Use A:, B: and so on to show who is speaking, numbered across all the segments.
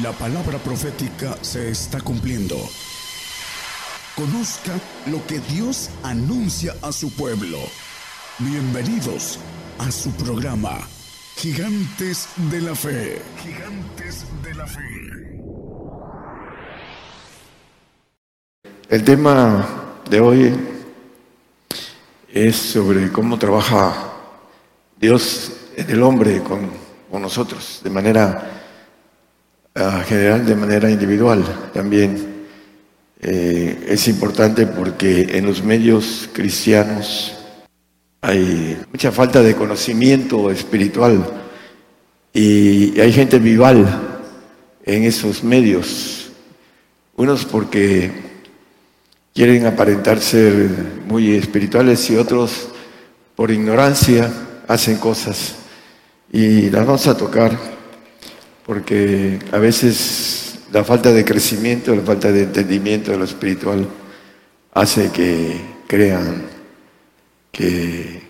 A: La palabra profética se está cumpliendo. Conozca lo que Dios anuncia a su pueblo. Bienvenidos a su programa, Gigantes de la Fe. Gigantes de la Fe.
B: El tema de hoy es sobre cómo trabaja Dios en el hombre con, nosotros de manera general de manera individual también. Eh, es importante porque en los medios cristianos hay mucha falta de conocimiento espiritual y hay gente vival en esos medios. Unos porque quieren aparentar ser muy espirituales y otros por ignorancia hacen cosas. Y las vamos a tocar porque a veces la falta de crecimiento, la falta de entendimiento de lo espiritual hace que crean que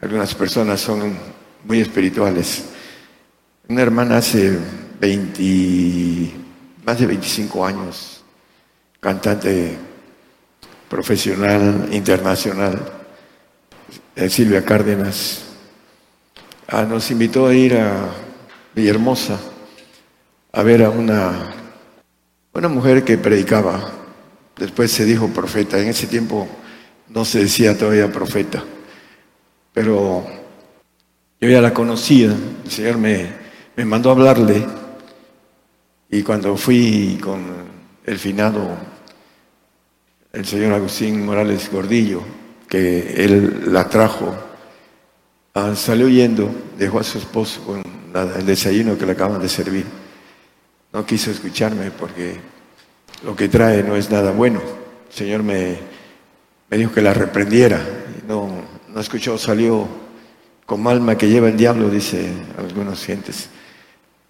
B: algunas personas son muy espirituales. Una hermana hace 20, más de 25 años, cantante profesional, internacional, eh, Silvia Cárdenas, ah, nos invitó a ir a Villahermosa a ver a una, una mujer que predicaba. Después se dijo profeta. En ese tiempo no se decía todavía profeta. Pero yo ya la conocía. El Señor me, me mandó a hablarle. Y cuando fui con el finado, el señor Agustín Morales Gordillo, que él la trajo, ah, salió yendo, dejó a su esposo con el desayuno que le acaban de servir no quiso escucharme porque lo que trae no es nada bueno. El Señor me, dijo que la reprendiera. No, no escuchó, salió como alma que lleva el diablo, dice algunos gentes.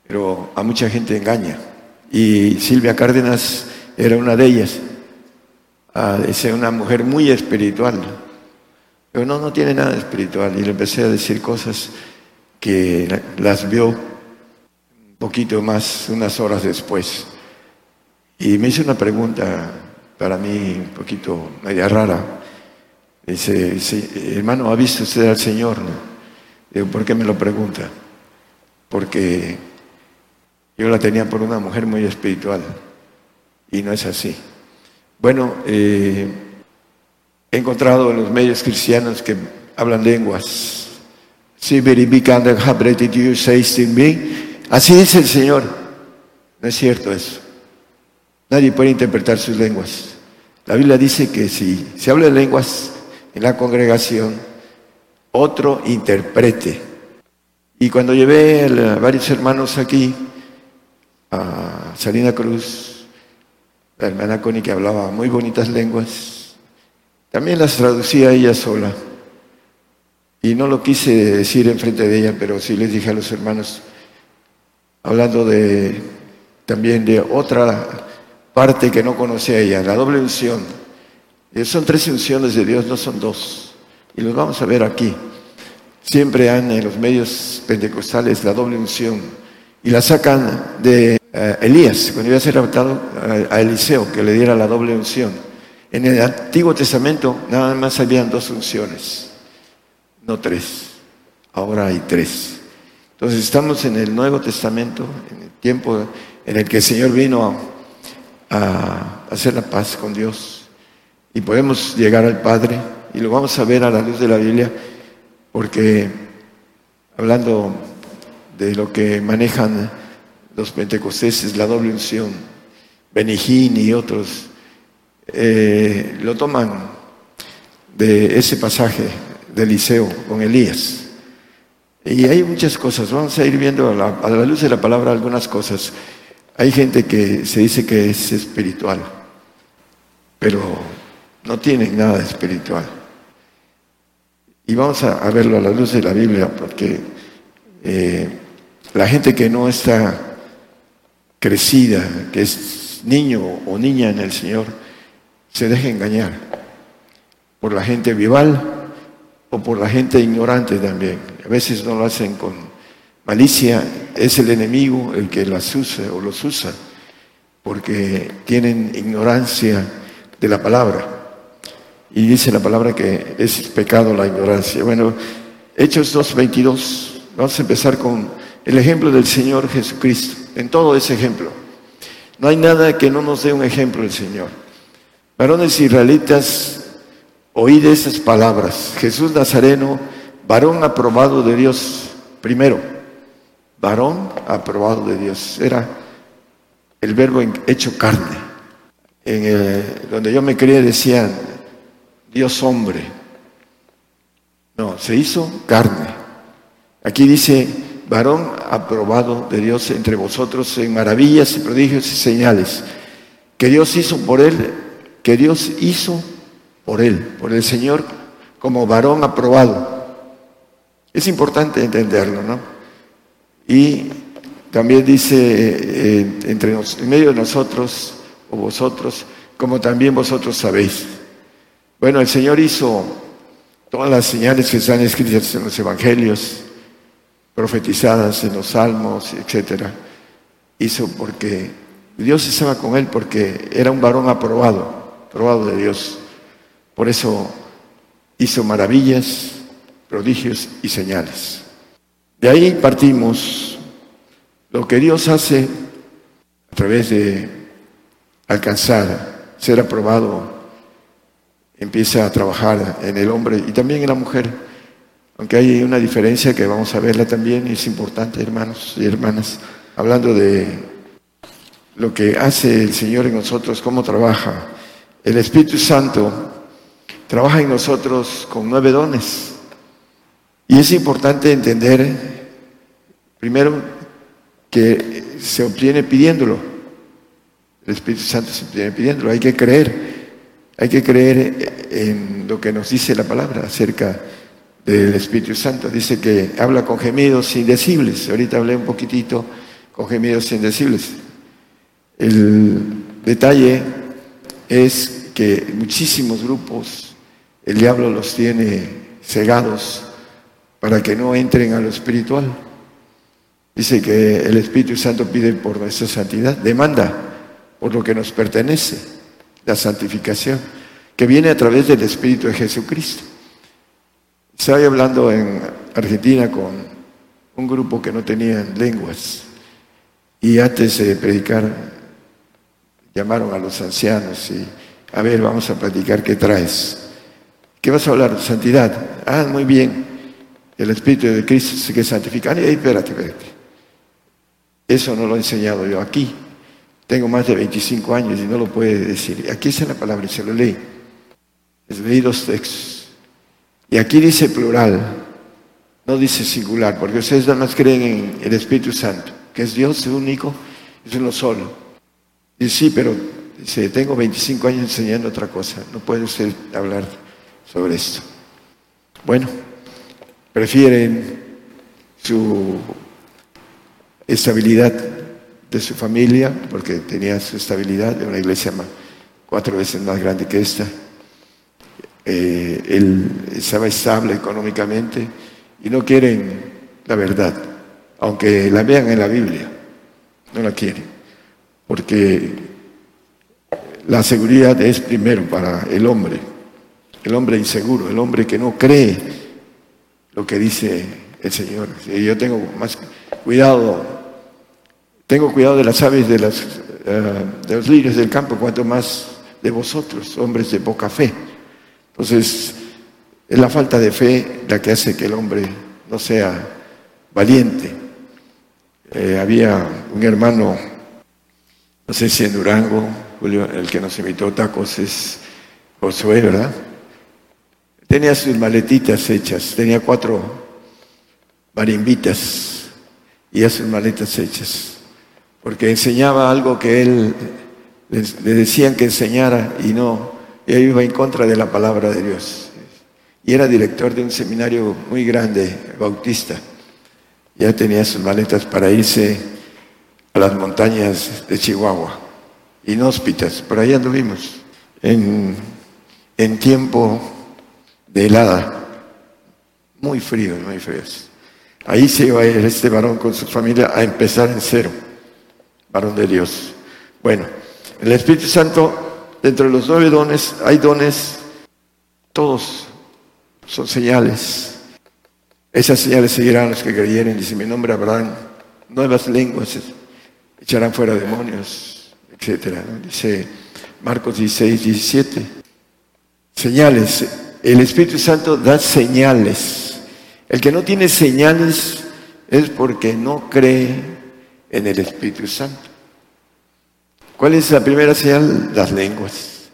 B: Pero a mucha gente engaña. Y Silvia Cárdenas era una de ellas. Ah, es una mujer muy espiritual. Pero no, no tiene nada espiritual. Y le empecé a decir cosas que las vio poquito más, unas horas después. Y me hizo una pregunta para mí un poquito media rara. Dice, hermano, ¿ha visto usted al Señor? Digo, ¿por qué me lo pregunta? Porque yo la tenía por una mujer muy espiritual y no es así. Bueno, eh, he encontrado en los medios cristianos que hablan lenguas. Así dice el Señor. No es cierto eso. Nadie puede interpretar sus lenguas. La Biblia dice que si se habla lenguas en la congregación, otro interprete. Y cuando llevé a varios hermanos aquí, a Salina Cruz, la hermana Connie que hablaba muy bonitas lenguas, también las traducía ella sola. Y no lo quise decir enfrente de ella, pero sí les dije a los hermanos, hablando de también de otra parte que no conocía ella, la doble unción. Eh, son tres unciones de Dios, no son dos. Y los vamos a ver aquí. Siempre han en los medios pentecostales la doble unción. Y la sacan de eh, Elías, cuando iba a ser adaptado a, Eliseo, que le diera la doble unción. En el Antiguo Testamento nada más habían dos unciones, no tres. Ahora hay tres. Entonces estamos en el Nuevo Testamento, en el tiempo en el que el Señor vino a, hacer la paz con Dios y podemos llegar al Padre y lo vamos a ver a la luz de la Biblia porque hablando de lo que manejan los pentecosteses, la doble unción, Benijín y otros, eh, lo toman de ese pasaje de Eliseo con Elías. Y hay muchas cosas, vamos a ir viendo a la, luz de la palabra algunas cosas. Hay gente que se dice que es espiritual, pero no tienen nada de espiritual. Y vamos a, verlo a la luz de la Biblia, porque eh, la gente que no está crecida, que es niño o niña en el Señor, se deja engañar por la gente vival o por la gente ignorante también. A veces no lo hacen con Malicia es el enemigo el que las usa o los usa, porque tienen ignorancia de la palabra. Y dice la palabra que es pecado la ignorancia. Bueno, Hechos 2.22, vamos a empezar con el ejemplo del Señor Jesucristo, en todo ese ejemplo. No hay nada que no nos dé un ejemplo el Señor. Varones israelitas, oíd esas palabras. Jesús Nazareno, varón aprobado de Dios, primero, varón aprobado de Dios. Era el verbo hecho carne. En donde yo me crié decían, Dios hombre. No, se hizo carne. Aquí dice, varón aprobado de Dios entre vosotros en maravillas y prodigios y señales, que Dios hizo por él, que Dios hizo por él, por el Señor, como varón aprobado. Es importante entenderlo, ¿no? Y también dice, eh, entre en medio de nosotros, o vosotros, como también vosotros sabéis. Bueno, el Señor hizo todas las señales que están escritas en los evangelios, profetizadas en los salmos, etcétera. Hizo porque Dios estaba con él porque era un varón aprobado, aprobado de Dios. Por eso hizo maravillas, prodigios y señales. De ahí partimos lo que Dios hace a través de alcanzar, ser aprobado empieza a trabajar en el hombre y también en la mujer. Aunque hay una diferencia que vamos a verla también, es importante, hermanos y hermanas, hablando de lo que hace el Señor en nosotros, cómo trabaja. El Espíritu Santo trabaja en nosotros con nueve dones. Y es importante entender, primero, que se obtiene pidiéndolo. El Espíritu Santo se obtiene pidiéndolo. Hay que creer hay que creer en lo que nos dice la palabra acerca del Espíritu Santo. Dice que habla con gemidos indecibles. Ahorita hablé un poquitito con gemidos indecibles. El detalle es que muchísimos grupos el diablo los tiene cegados para que no entren a lo espiritual. Dice que el Espíritu Santo pide por nuestra santidad, demanda por lo que nos pertenece la santificación, que viene a través del Espíritu de Jesucristo. Estaba hablando en Argentina con un grupo que no tenían lenguas y antes de predicar llamaron a los ancianos y a ver, vamos a platicar qué traes. ¿Qué vas a hablar? Santidad. Ah, muy bien. El Espíritu de Cristo se que santifica. Ay, espérate, espérate. Eso no lo he enseñado yo aquí. Tengo más de 25 años y no lo puede decir. Aquí está la palabra y se lo leí. Es leí dos textos. Y aquí dice plural, no dice singular, porque ustedes nada más creen en el Espíritu Santo, que es Dios único, es uno solo. Y sí, pero tengo 25 años enseñando otra cosa, no puede usted hablar sobre esto. Bueno, prefieren su estabilidad de su familia, porque tenía su estabilidad de una iglesia más, cuatro veces más grande que esta. Eh, él estaba estable económicamente y no quieren la verdad, aunque la vean en la Biblia, no la quieren, porque la seguridad es primero para el hombre, el hombre inseguro, el hombre que no cree lo que dice el Señor. Yo tengo más cuidado tengo cuidado de las aves de, las, eh, de los lirios del campo, cuanto más de vosotros, hombres de poca fe. Entonces, es la falta de fe la que hace que el hombre no sea valiente. Eh, había un hermano, no sé si en Durango, Julio, el que nos invitó tacos es Josué, ¿verdad? Tenía sus maletitas hechas, tenía cuatro marimbitas y sus maletas hechas porque enseñaba algo que él le decían que enseñara y no, él iba en contra de la palabra de Dios. Y era director de un seminario muy grande, bautista. Ya tenía sus maletas para irse a las montañas de Chihuahua, inhóspitas, por ahí anduvimos, en tiempo de helada, muy frío, muy fríos. Ahí se iba a este varón con su familia a empezar en cero, varón de Dios. Bueno, el Espíritu Santo, dentro de los nueve dones, hay dones, todos son señales. Esas señales seguirán los que creyeren, dice mi nombre habrán nuevas lenguas, echarán fuera demonios, etcétera. Dice Marcos 16, 17. Señales. El Espíritu Santo da señales. El que no tiene señales es porque no cree en el Espíritu Santo. ¿Cuál es la primera señal? Las lenguas.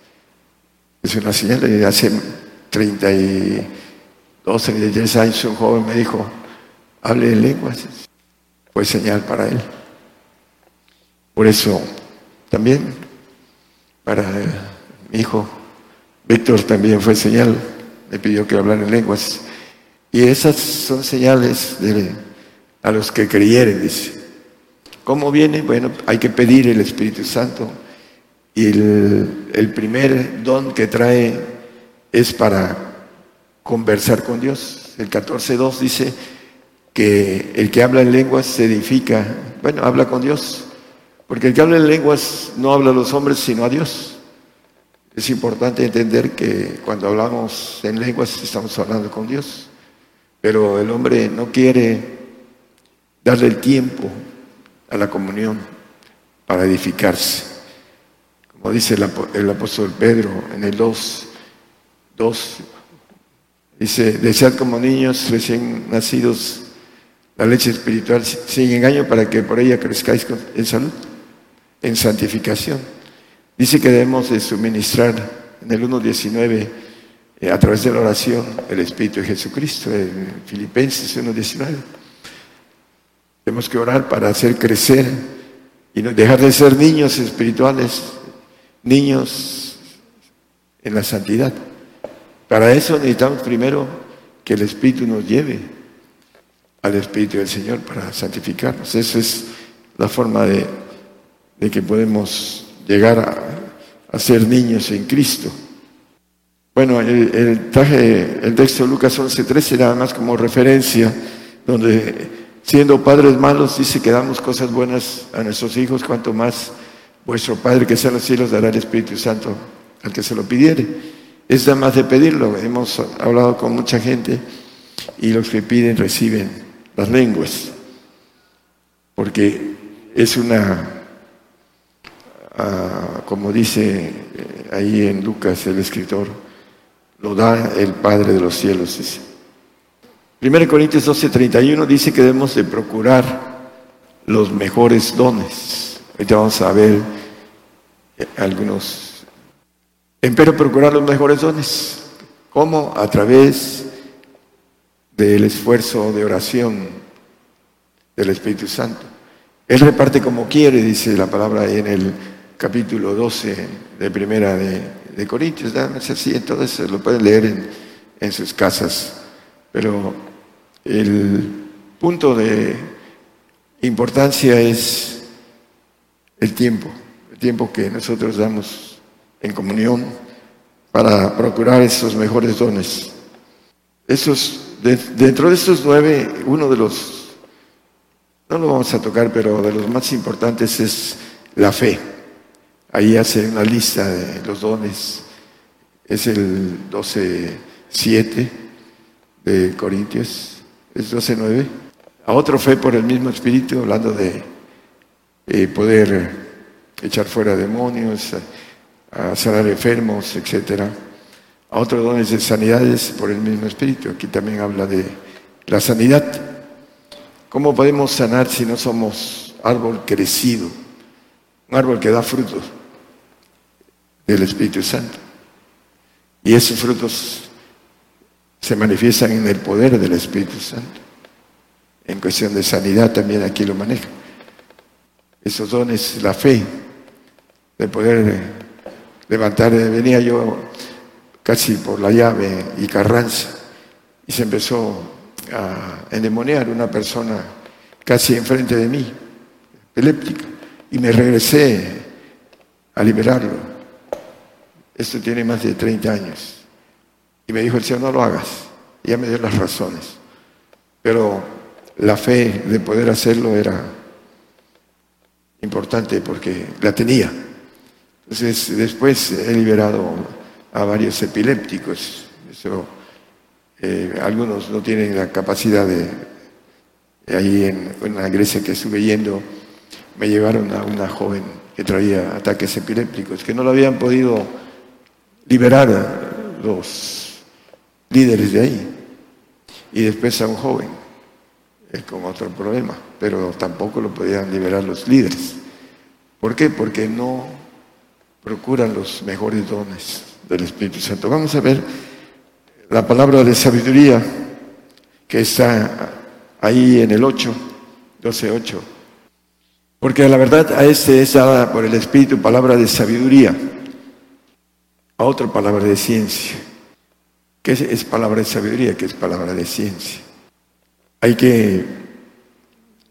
B: Es una señal de hace 32, 33 años un joven me dijo, hable de lenguas. Fue señal para él. Por eso también para mi hijo Víctor también fue señal, me pidió que hablara en lenguas. Y esas son señales de, a los que creyeren, dice. ¿Cómo viene? Bueno, hay que pedir el Espíritu Santo. Y el, primer don que trae es para conversar con Dios. El 14.2 dice que el que habla en lenguas se edifica, bueno, habla con Dios. Porque el que habla en lenguas no habla a los hombres, sino a Dios. Es importante entender que cuando hablamos en lenguas estamos hablando con Dios. Pero el hombre no quiere darle el tiempo a la comunión para edificarse. Como dice el, apóstol Pedro en el 2, 2, dice, desead como niños recién nacidos la leche espiritual sin engaño para que por ella crezcáis en salud, en santificación. Dice que debemos de suministrar en el 1.19 eh, a través de la oración el Espíritu de Jesucristo, en Filipenses 1.19. Tenemos que orar para hacer crecer y dejar de ser niños espirituales, niños en la santidad. Para eso necesitamos primero que el Espíritu nos lleve al Espíritu del Señor para santificarnos. Esa es la forma de, que podemos llegar a, ser niños en Cristo. Bueno, el, traje, el texto de Lucas 11.13 nada más como referencia, donde siendo padres malos, dice que damos cosas buenas a nuestros hijos, cuanto más vuestro Padre que está en los cielos dará el Espíritu Santo al que se lo pidiere. Es nada más de pedirlo. Hemos hablado con mucha gente y los que piden reciben las lenguas, porque es una, como dice eh, ahí en Lucas el escritor, lo da el Padre de los cielos. Dice. 1 Corintios 12, 31 dice que debemos de procurar los mejores dones. Ahorita vamos a ver eh, algunos. Empero procurar los mejores dones. ¿Cómo? A través del esfuerzo de oración del Espíritu Santo. Él reparte como quiere, dice la palabra en el capítulo 12 de primera de, Corintios. Es así, entonces lo pueden leer en, en sus casas. Pero el punto de importancia es el tiempo, el tiempo que nosotros damos en comunión para procurar esos mejores dones. Esos, dentro de estos nueve, uno de los, no lo vamos a tocar, pero de los más importantes es la fe. Ahí hace una lista de los dones. Es el 12.7 de Corintios es 12.9. A otro fe por el mismo espíritu, hablando de eh, poder echar fuera demonios, sanar enfermos, etc. A otro dones de sanidades por el mismo espíritu. Aquí también habla de la sanidad. ¿Cómo podemos sanar si no somos árbol crecido? Un árbol que da frutos del Espíritu Santo. Y esos frutos se manifiestan en el poder del Espíritu Santo. En cuestión de sanidad también aquí lo maneja. Esos dones, la fe, de poder levantar. Venía yo casi por la llave y Carranza y se empezó a endemoniar una persona casi enfrente de mí, epiléptica, y me regresé a liberarlo. Esto tiene más de 30 años. Y me dijo el Señor, no lo hagas. Y ya me dio las razones. Pero la fe de poder hacerlo era importante porque la tenía. Entonces, después he liberado a varios epilépticos. Eso, eh, algunos no tienen la capacidad de, ahí en, en la iglesia que estuve yendo, me llevaron a una joven que traía ataques epilépticos, que no lo habían podido liberar los líderes de ahí. Y después a un joven, con otro problema, pero tampoco lo podían liberar los líderes. ¿Por qué? Porque no procuran los mejores dones del Espíritu Santo. Vamos a ver la palabra de sabiduría que está ahí en el 8, 12, 8. Porque la verdad a este es dada por el Espíritu palabra de sabiduría, a otra palabra de ciencia. ¿Qué es, palabra de sabiduría? ¿Qué es palabra de ciencia? Hay que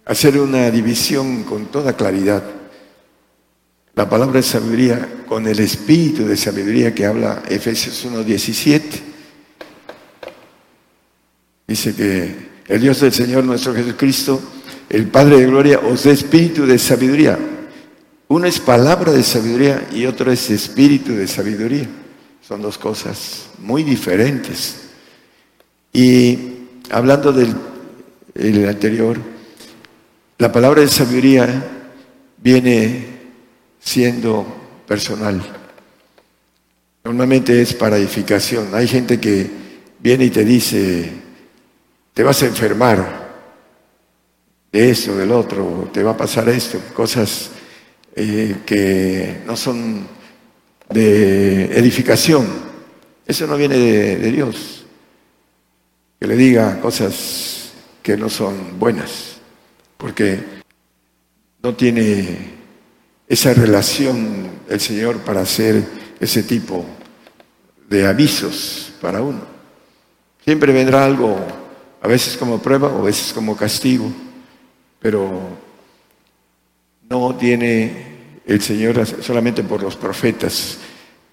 B: hacer una división con toda claridad. La palabra de sabiduría con el espíritu de sabiduría que habla Efesios 1.17. Dice que el Dios del Señor nuestro Jesucristo el Padre de Gloria os dé espíritu de sabiduría. Uno es palabra de sabiduría y otro es espíritu de sabiduría. Son dos cosas muy diferentes. Y hablando del anterior, la palabra de sabiduría viene siendo personal. Normalmente es para edificación. Hay gente que viene y te dice, te vas a enfermar de esto, del otro, te va a pasar esto, cosas eh, que no son de edificación. Eso no viene de, de Dios. Que le diga cosas que no son buenas, porque no tiene esa relación el Señor para hacer ese tipo de avisos para uno. Siempre vendrá algo, a veces como prueba o a veces como castigo pero no tiene el Señor solamente por los profetas.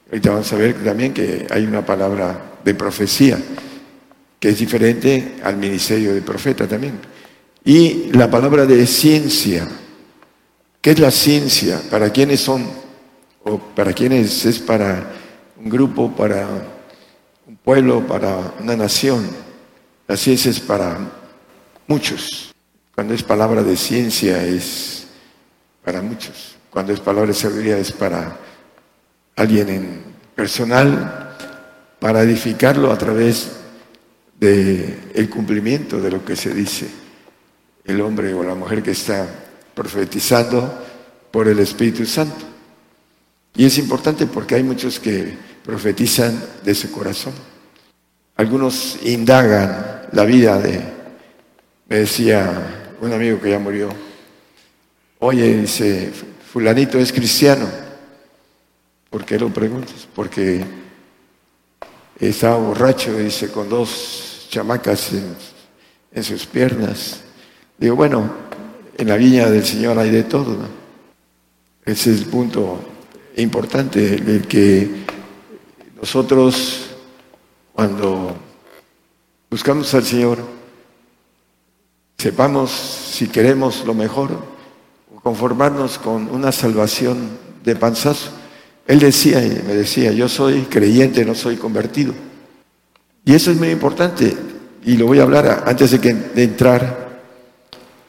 B: Ahorita vamos a ver también que hay una palabra de profecía, que es diferente al ministerio de profeta también. Y la palabra de ciencia. ¿Qué es la ciencia? ¿Para quiénes son? ¿O para quiénes es para un grupo, para un pueblo, para una nación? La ciencia es para muchos. Cuando es palabra de ciencia es para muchos. Cuando es palabra de sabiduría es para alguien en personal, para edificarlo a través del el cumplimiento de lo que se dice el hombre o la mujer que está profetizando por el Espíritu Santo. Y es importante porque hay muchos que profetizan de su corazón. Algunos indagan la vida de, me decía un amigo que ya murió, oye, dice, fulanito es cristiano. ¿Por qué lo preguntas? Porque estaba borracho, dice, con dos chamacas en, sus piernas. Digo, bueno, en la viña del Señor hay de todo. Ese es el punto importante, el que nosotros cuando buscamos al Señor, sepamos si queremos lo mejor conformarnos con una salvación de panzazo. Él decía, y me decía, yo soy creyente, no soy convertido. Y eso es muy importante, y lo voy a hablar antes de, que, de entrar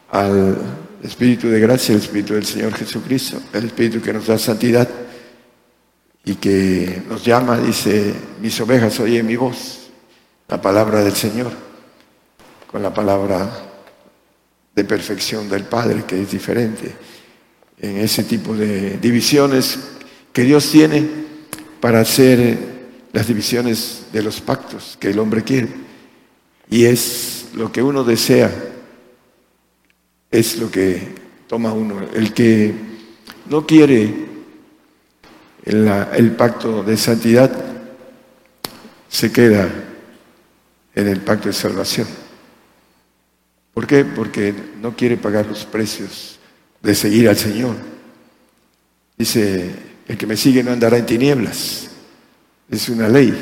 B: al Espíritu de gracia, el Espíritu del Señor Jesucristo, el Espíritu que nos da santidad y que nos llama, dice, mis ovejas oyen mi voz, la palabra del Señor, con la palabra de perfección del Padre, que es diferente en ese tipo de divisiones que Dios tiene para hacer las divisiones de los pactos que el hombre quiere. Y es lo que uno desea, es lo que toma uno. El que no quiere el, el pacto de santidad se queda en el pacto de salvación. ¿Por qué? Porque no quiere pagar los precios de seguir al Señor. Dice, el que me sigue no andará en tinieblas. Es una ley.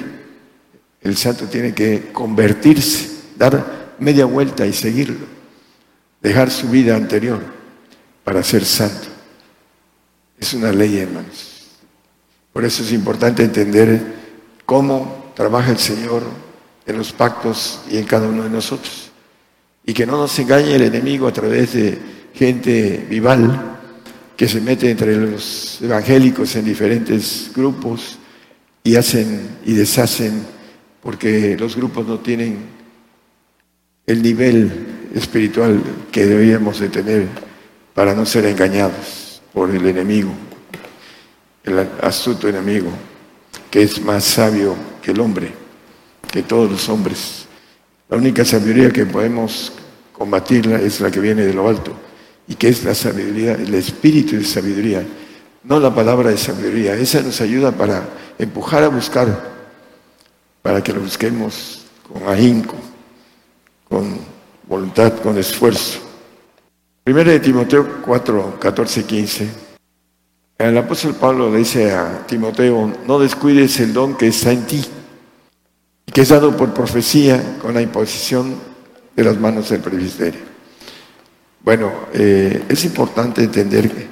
B: El santo tiene que convertirse, dar media vuelta y seguirlo. dejar su vida anterior para ser santo. Es una ley, hermanos. Por eso es importante entender cómo trabaja el Señor en los pactos y en cada uno de nosotros. Y que no nos engañe el enemigo a través de gente vival que se mete entre los evangélicos en diferentes grupos y hacen y deshacen porque los grupos no tienen el nivel espiritual que deberíamos de tener para no ser engañados por el enemigo, el astuto enemigo, que es más sabio que el hombre, que todos los hombres. La única sabiduría que podemos combatirla es la que viene de lo alto y que es la sabiduría, el espíritu de sabiduría, no la palabra de sabiduría. Esa nos ayuda para empujar a buscar, para que lo busquemos con ahínco, con voluntad, con esfuerzo. Primero de Timoteo 4, 14, 15. El apóstol Pablo le dice a Timoteo, no descuides el don que está en ti que es dado por profecía con la imposición de las manos del presbiterio. Bueno, eh, es importante entender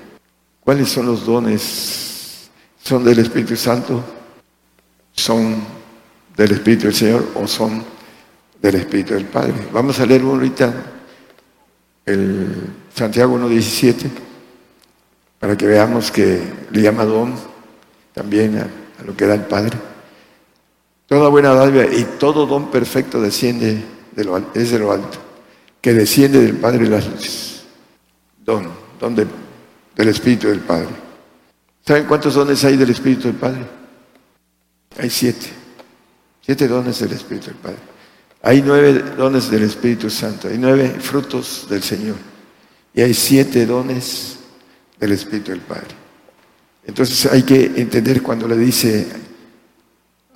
B: cuáles son los dones. ¿Son del Espíritu Santo? ¿Son del Espíritu del Señor o son del Espíritu del Padre? Vamos a leer ahorita el Santiago 1.17 para que veamos que le llama don también a, lo que da el Padre. Toda buena dádiva y todo don perfecto desciende de lo, de lo alto, que desciende del Padre de las luces. Don, don del Espíritu del Padre. ¿Saben cuántos dones hay del Espíritu del Padre? Hay siete. Siete dones del Espíritu del Padre. Hay nueve dones del Espíritu Santo. Hay nueve frutos del Señor. Y hay siete dones del Espíritu del Padre. Entonces hay que entender cuando le dice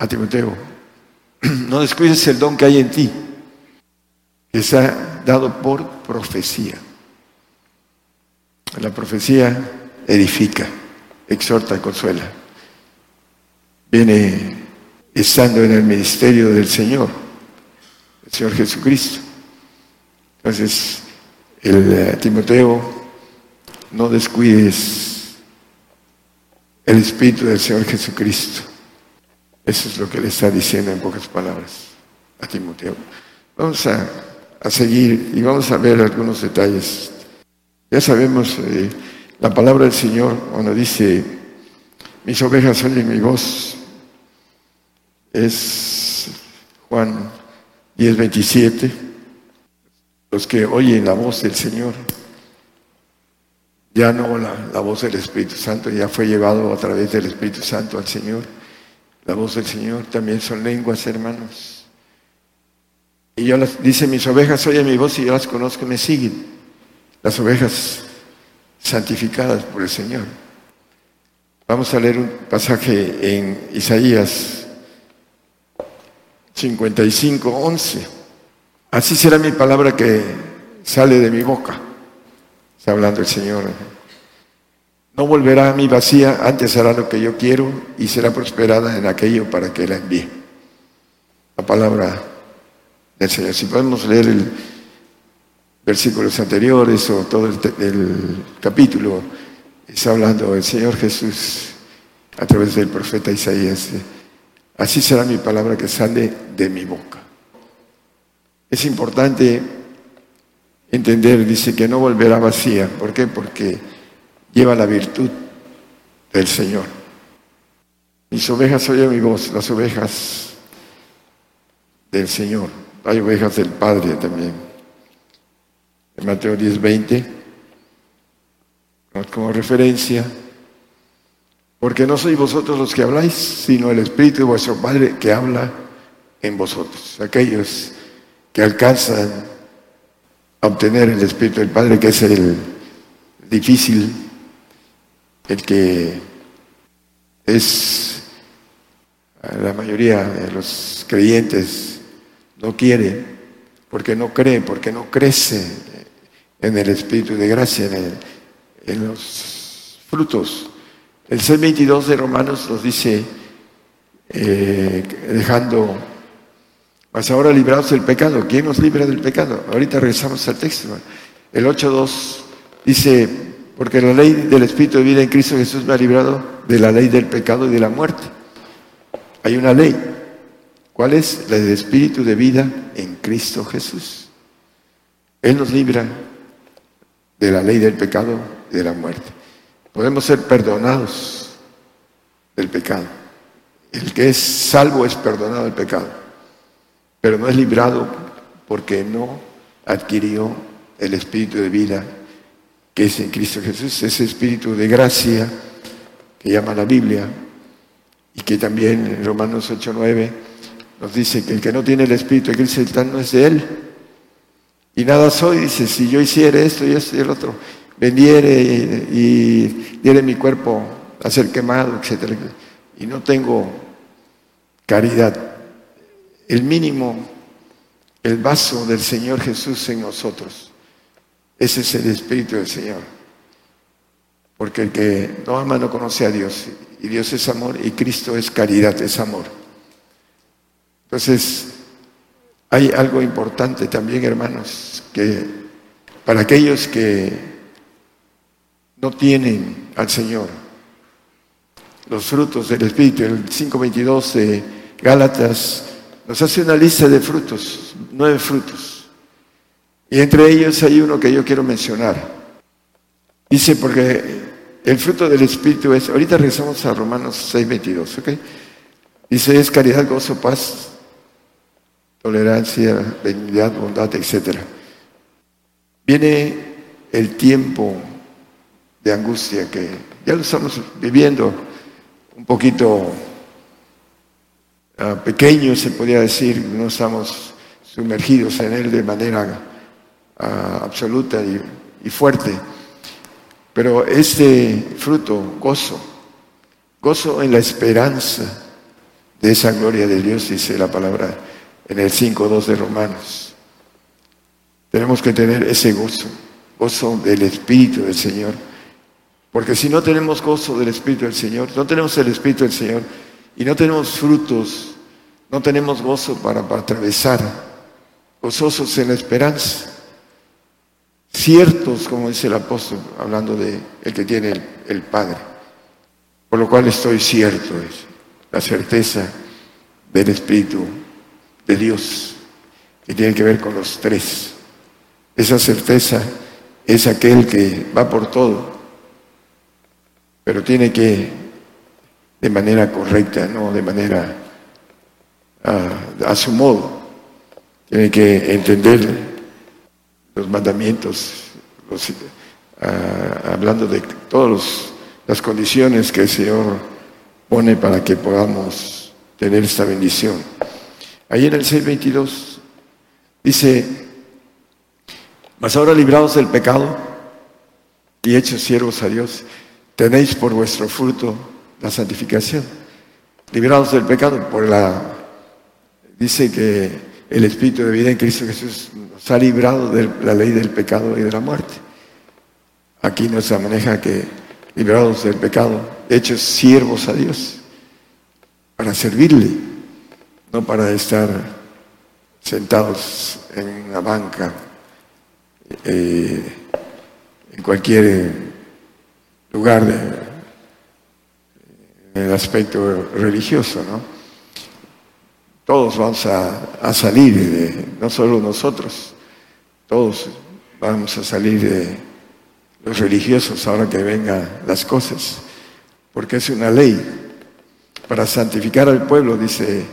B: a Timoteo, no descuides el don que hay en ti, que está dado por profecía. La profecía edifica, exhorta, consuela. Viene estando en el ministerio del Señor, el Señor Jesucristo. Entonces, el eh, Timoteo, no descuides el Espíritu del Señor Jesucristo. Eso es lo que le está diciendo en pocas palabras a Timoteo. Vamos a, a seguir y vamos a ver algunos detalles ya sabemos eh, la palabra del Señor cuando dice, mis ovejas oyen mi voz. Es Juan 10, 27. Los que oyen la voz del Señor, ya no la, la voz del Espíritu Santo, ya fue llevado a través del Espíritu Santo al Señor. La voz del Señor también son lenguas, hermanos. Y yo las, dice, mis ovejas oyen mi voz y yo las conozco me siguen las ovejas santificadas por el Señor. Vamos a leer un pasaje en Isaías 55, 11. Así será mi palabra que sale de mi boca. Está hablando el Señor. No volverá a mi vacía, antes hará lo que yo quiero y será prosperada en aquello para que la envíe. La palabra del Señor. Si podemos leer el versículos anteriores o todo el, capítulo, está hablando el Señor Jesús a través del profeta Isaías. Así será mi palabra que sale de mi boca. Es importante entender, dice que no volverá vacía. ¿Por qué? Porque lleva la virtud del Señor. Mis ovejas oyen mi voz, las ovejas del Señor. Hay ovejas del Padre también en Mateo 10, 20, como referencia, porque no sois vosotros los que habláis, sino el Espíritu de vuestro Padre que habla en vosotros. Aquellos que alcanzan a obtener el Espíritu del Padre, que es el difícil, el que es la mayoría de los creyentes no quiere, porque no cree, porque no crece en el Espíritu de gracia, en, los frutos. El C22 de Romanos nos dice, eh, dejando, mas ahora librados del pecado. ¿Quién nos libra del pecado? Ahorita regresamos al texto. El 8.2 dice, porque la ley del Espíritu de vida en Cristo Jesús me ha librado de la ley del pecado y de la muerte. Hay una ley. ¿Cuál es? La del Espíritu de vida en Cristo Jesús. Él nos libra de la ley del pecado y de la muerte. Podemos ser perdonados del pecado. El que es salvo es perdonado del pecado, pero no es librado porque no adquirió el espíritu de vida que es en Cristo Jesús, ese espíritu de gracia que llama la Biblia y que también en Romanos 8:9 nos dice que el que no tiene el espíritu de Cristo no es de él. Y nada soy, dice, si yo hiciera esto y esto y el otro, vendiere y, diere mi cuerpo a ser quemado, etcétera, y no tengo caridad, el mínimo, el vaso del Señor Jesús en nosotros, ese es el Espíritu del Señor. Porque el que no ama no conoce a Dios, y Dios es amor, y Cristo es caridad, es amor. Entonces, hay algo importante también, hermanos, que para aquellos que no tienen al Señor, los frutos del Espíritu, el 5.22 de Gálatas nos hace una lista de frutos, nueve frutos. Y entre ellos hay uno que yo quiero mencionar. Dice, porque el fruto del Espíritu es, ahorita regresamos a Romanos 6.22, ¿ok? Dice, es caridad, gozo, paz, tolerancia, benignidad, bondad, etc. Viene el tiempo de angustia que ya lo estamos viviendo un poquito ah, pequeño, se podría decir, no estamos sumergidos en él de manera ah, absoluta y, fuerte. Pero este fruto, gozo, gozo en la esperanza de esa gloria de Dios, dice la palabra en el 5.2 de Romanos. Tenemos que tener ese gozo, gozo del Espíritu del Señor. Porque si no tenemos gozo del Espíritu del Señor, no tenemos el Espíritu del Señor y no tenemos frutos, no tenemos gozo para, atravesar, gozosos en la esperanza, ciertos, como dice el apóstol, hablando de el que tiene el, el Padre. Por lo cual estoy cierto, es la certeza del Espíritu de Dios, que tiene que ver con los tres. Esa certeza es aquel que va por todo, pero tiene que, de manera correcta, no de manera a, su modo, tiene que entender mandamientos, hablando de todas las condiciones que el Señor pone para que podamos tener esta bendición. Ahí en el 6.22 dice, mas ahora librados del pecado y hechos siervos a Dios, tenéis por vuestro fruto la santificación. Librados del pecado por la... Dice que el Espíritu de vida en Cristo Jesús nos ha librado de la ley del pecado y de la muerte. Aquí nos maneja que librados del pecado, hechos siervos a Dios, para servirle no para estar sentados en una banca, eh, en cualquier lugar en el aspecto religioso, ¿no? Todos vamos a, salir, de, no solo nosotros, todos vamos a salir de los religiosos ahora que vengan las cosas, porque es una ley para santificar al pueblo, dice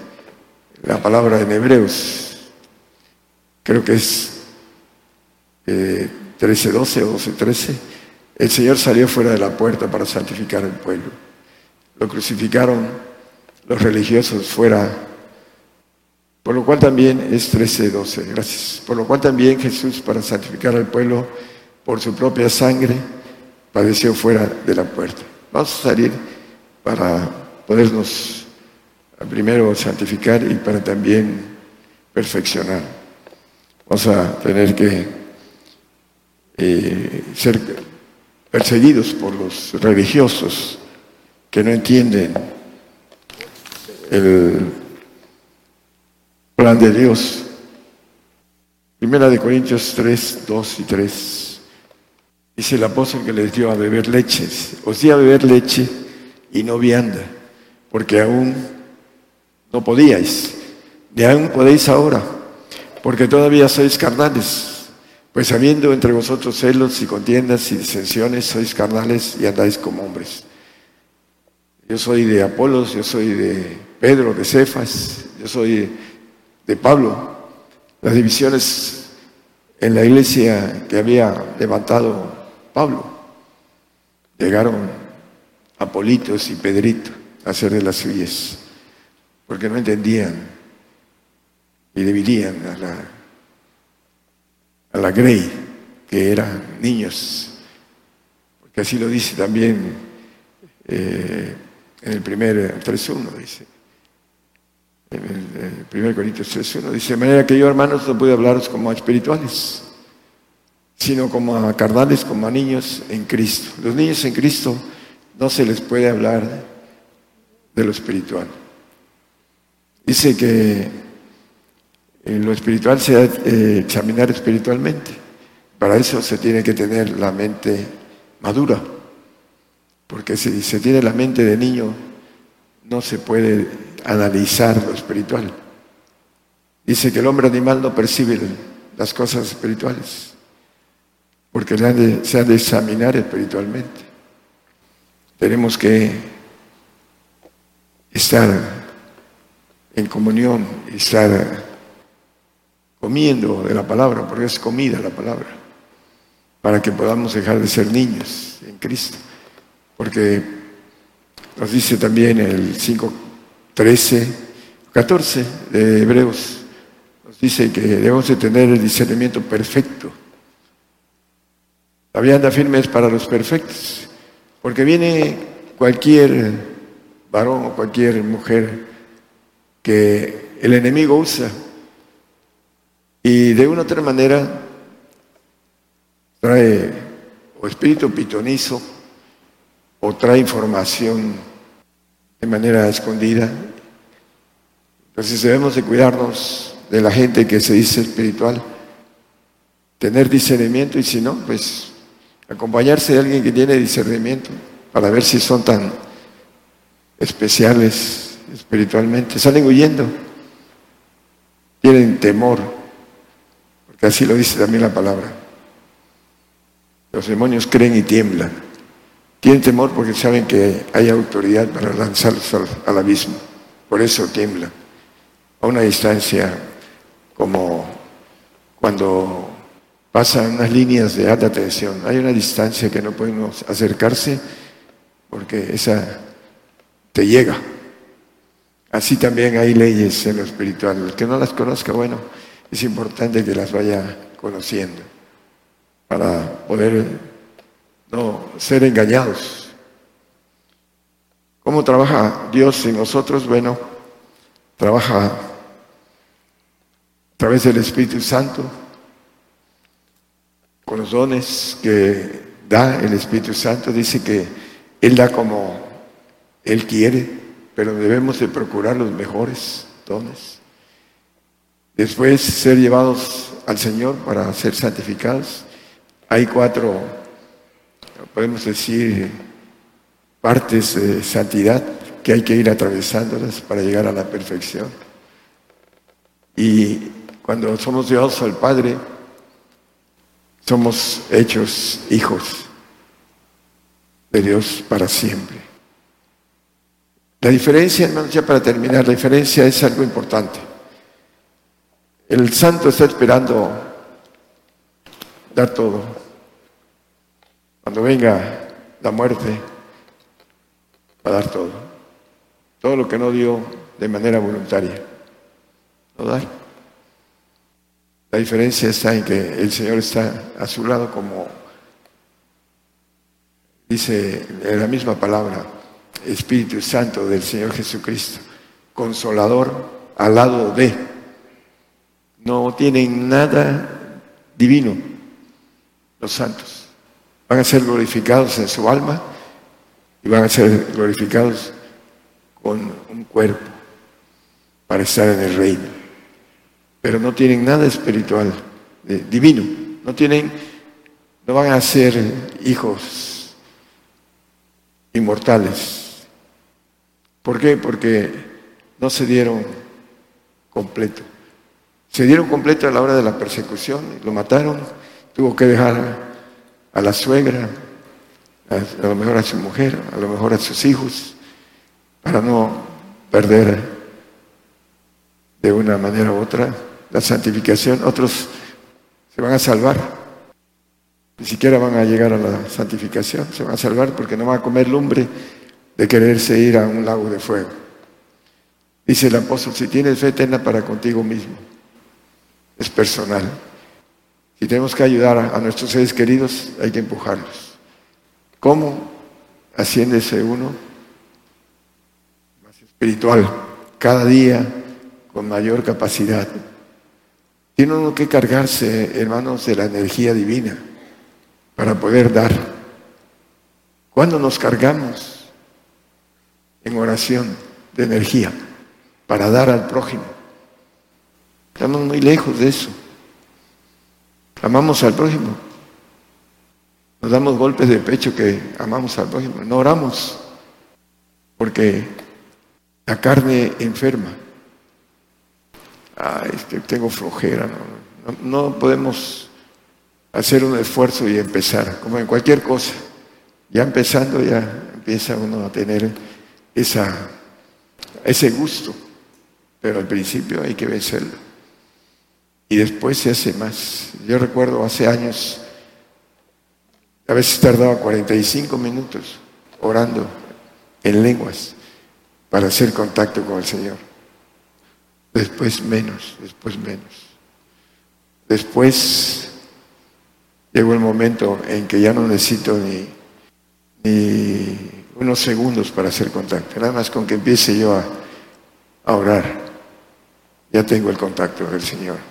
B: la palabra en Hebreos, creo que es 13, 12 o 12, 13, el Señor salió fuera de la puerta para santificar al pueblo. Lo crucificaron los religiosos fuera, por lo cual también es 13, 12, gracias. Por lo cual también Jesús, para santificar al pueblo por su propia sangre, padeció fuera de la puerta. Vamos a salir para podernos primero santificar y para también perfeccionar. Vamos a tener que eh, ser perseguidos por los religiosos que no entienden el plan de Dios. Primera de Corintios 3, 2 y 3. Dice el apóstol que les dio a beber leche. Os di a beber leche y no vianda, porque aún no podíais, ni aún podéis ahora, porque todavía sois carnales. Pues habiendo entre vosotros celos y contiendas y disensiones, sois carnales y andáis como hombres. Yo soy de Apolos, yo soy de Pedro, de Cefas, yo soy de Pablo. Las divisiones en la iglesia que había levantado Pablo llegaron Apolitos y Pedrito a hacer de las suyas, porque no entendían y dividían a la, a la Grey, que eran niños, porque así lo dice también eh, en el primer 3.1, dice. En el, primer Corintios 3.1 dice, de manera que yo, hermanos, no puedo hablaros como a espirituales, sino como a carnales, como a niños en Cristo. Los niños en Cristo no se les puede hablar de lo espiritual. Dice que en lo espiritual se debe eh, examinar espiritualmente. Para eso se tiene que tener la mente madura. Porque si se tiene la mente de niño, no se puede analizar lo espiritual. Dice que el hombre animal no percibe las cosas espirituales, porque se ha de examinar espiritualmente. Tenemos que estar en comunión, estar comiendo de la palabra, porque es comida la palabra, para que podamos dejar de ser niños en Cristo. Porque nos dice también el 5, 13, 14 de Hebreos, nos dice que debemos de tener el discernimiento perfecto. La vianda firme es para los perfectos, porque viene cualquier varón o cualquier mujer que el enemigo usa y de una u otra manera trae o espíritu pitonizo o trae información de manera escondida. Entonces debemos de cuidarnos de la gente que se dice espiritual, tener discernimiento y si no, pues acompañarse de alguien que tiene discernimiento para ver si son tan especiales espiritualmente. Salen huyendo, tienen temor, porque así lo dice también la palabra. Los demonios creen y tiemblan. Tienen temor porque saben que hay autoridad para lanzarlos al, abismo. Por eso tiemblan. A una distancia como cuando pasan unas líneas de alta tensión. Hay una distancia que no podemos acercarse porque esa te llega. Así también hay leyes en lo espiritual. El que no las conozca, bueno, es importante que las vaya conociendo para poder no ser engañados. ¿Cómo trabaja Dios en nosotros? Bueno, trabaja a través del Espíritu Santo, con los dones que da el Espíritu Santo. Dice que Él da como Él quiere, pero debemos de procurar los mejores dones. Después ser llevados al Señor para ser santificados. Hay cuatro podemos decir, partes de santidad que hay que ir atravesándolas para llegar a la perfección. Y cuando somos llevados al Padre, somos hechos hijos de Dios para siempre. La diferencia, hermanos, ya para terminar, la diferencia es algo importante. El santo está esperando dar todo cuando venga la muerte, va a dar todo. Todo lo que no dio de manera voluntaria. No dar. La diferencia está en que el Señor está a su lado como dice en la misma palabra, Espíritu Santo del Señor Jesucristo, consolador al lado de. No tienen nada divino los santos van a ser glorificados en su alma y van a ser glorificados con un cuerpo para estar en el reino. Pero no tienen nada espiritual, divino, no tienen, no van a ser hijos inmortales. ¿Por qué? Porque no se dieron completo. Se dieron completo a la hora de la persecución, lo mataron, tuvo que dejar a la suegra, a, lo mejor a su mujer, a lo mejor a sus hijos, para no perder de una manera u otra la santificación. Otros se van a salvar, ni siquiera van a llegar a la santificación, se van a salvar porque no van a comer lumbre de quererse ir a un lago de fuego. Dice el apóstol, si tienes fe, tenla para contigo mismo es personal. Si tenemos que ayudar a, nuestros seres queridos, hay que empujarlos. ¿Cómo? Haciéndose uno más espiritual, cada día con mayor capacidad. Tiene uno que cargarse, hermanos, de la energía divina para poder dar. ¿Cuándo nos cargamos en oración de energía para dar al prójimo? Estamos muy lejos de eso. Amamos al prójimo. Nos damos golpes de pecho que amamos al prójimo. No oramos porque la carne enferma. Ay, es que tengo flojera. No, no, podemos hacer un esfuerzo y empezar, como en cualquier cosa. Ya empezando, ya empieza uno a tener esa, ese gusto. Pero al principio hay que vencerlo y después se hace más. Yo recuerdo hace años, a veces tardaba 45 minutos orando en lenguas para hacer contacto con el Señor. Después menos, después menos. Después llegó el momento en que ya no necesito ni, unos segundos para hacer contacto. Nada más con que empiece yo a, a orar, ya tengo el contacto del Señor.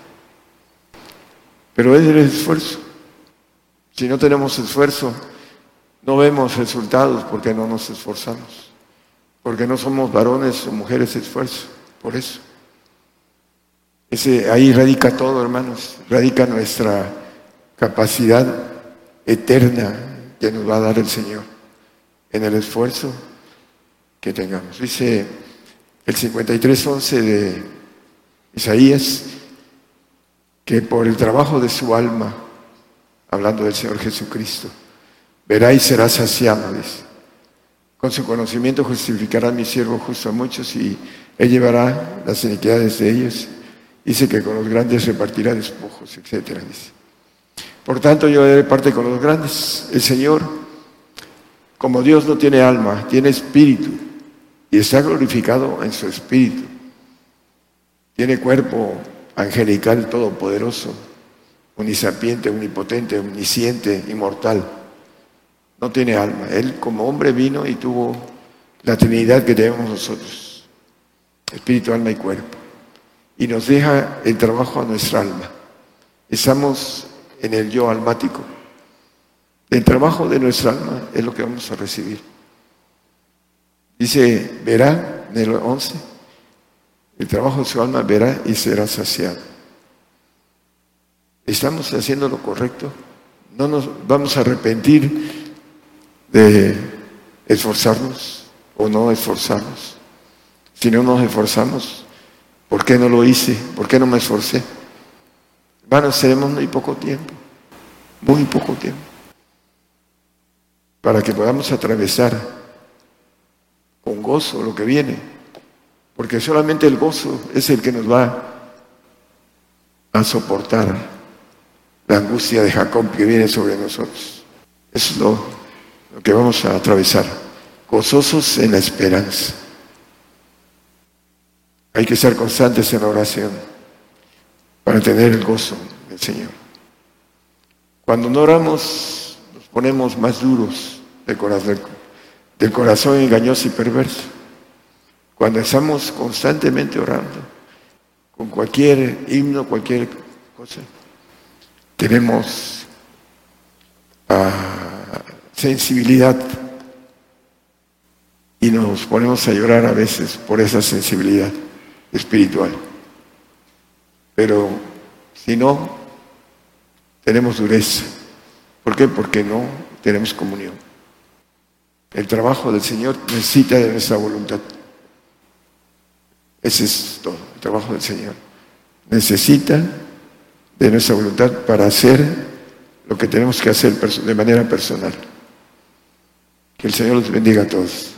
B: Pero es el esfuerzo. Si no tenemos esfuerzo, no vemos resultados porque no nos esforzamos. Porque no somos varones o mujeres de esfuerzo. Por eso. Ese, ahí radica todo, hermanos. Radica nuestra capacidad eterna que nos va a dar el Señor en el esfuerzo que tengamos. Dice el 53.11 de Isaías, que por el trabajo de su alma, hablando del Señor Jesucristo, verá y será saciado, dice. Con su conocimiento justificará mi siervo justo a muchos y él llevará las iniquidades de ellos. Dice que con los grandes repartirá despojos, etcétera, dice. Por tanto, yo de parte con los grandes. El Señor, como Dios no tiene alma, tiene espíritu y está glorificado en su espíritu. Tiene cuerpo angelical todopoderoso, unisapiente, omnipotente, omnisciente, inmortal. No tiene alma. Él como hombre vino y tuvo la Trinidad que tenemos nosotros, espíritu, alma y cuerpo. Y nos deja el trabajo a nuestra alma. Estamos en el yo almático. El trabajo de nuestra alma es lo que vamos a recibir. Dice, verá en el 11, el trabajo de su alma verá y será saciado. ¿Estamos haciendo lo correcto? ¿No nos vamos a arrepentir de esforzarnos o no esforzarnos? Si no nos esforzamos, ¿por qué no lo hice? ¿Por qué no me esforcé? Hermanos, tenemos muy poco tiempo, muy poco tiempo, para que podamos atravesar con gozo lo que viene porque solamente el gozo es el que nos va a soportar la angustia de Jacob que viene sobre nosotros. Eso es lo, que vamos a atravesar, gozosos en la esperanza. Hay que ser constantes en la oración para tener el gozo del Señor. Cuando no oramos, nos ponemos más duros de corazón, del corazón engañoso y perverso. Cuando estamos constantemente orando, con cualquier himno, cualquier cosa, tenemos ah, sensibilidad y nos ponemos a llorar a veces por esa sensibilidad espiritual. Pero si no, tenemos dureza, ¿Por qué? Porque no tenemos comunión. El trabajo del Señor necesita de nuestra voluntad. Ese es todo, el trabajo del Señor. Necesita de nuestra voluntad para hacer lo que tenemos que hacer de manera personal. Que el Señor los bendiga a todos.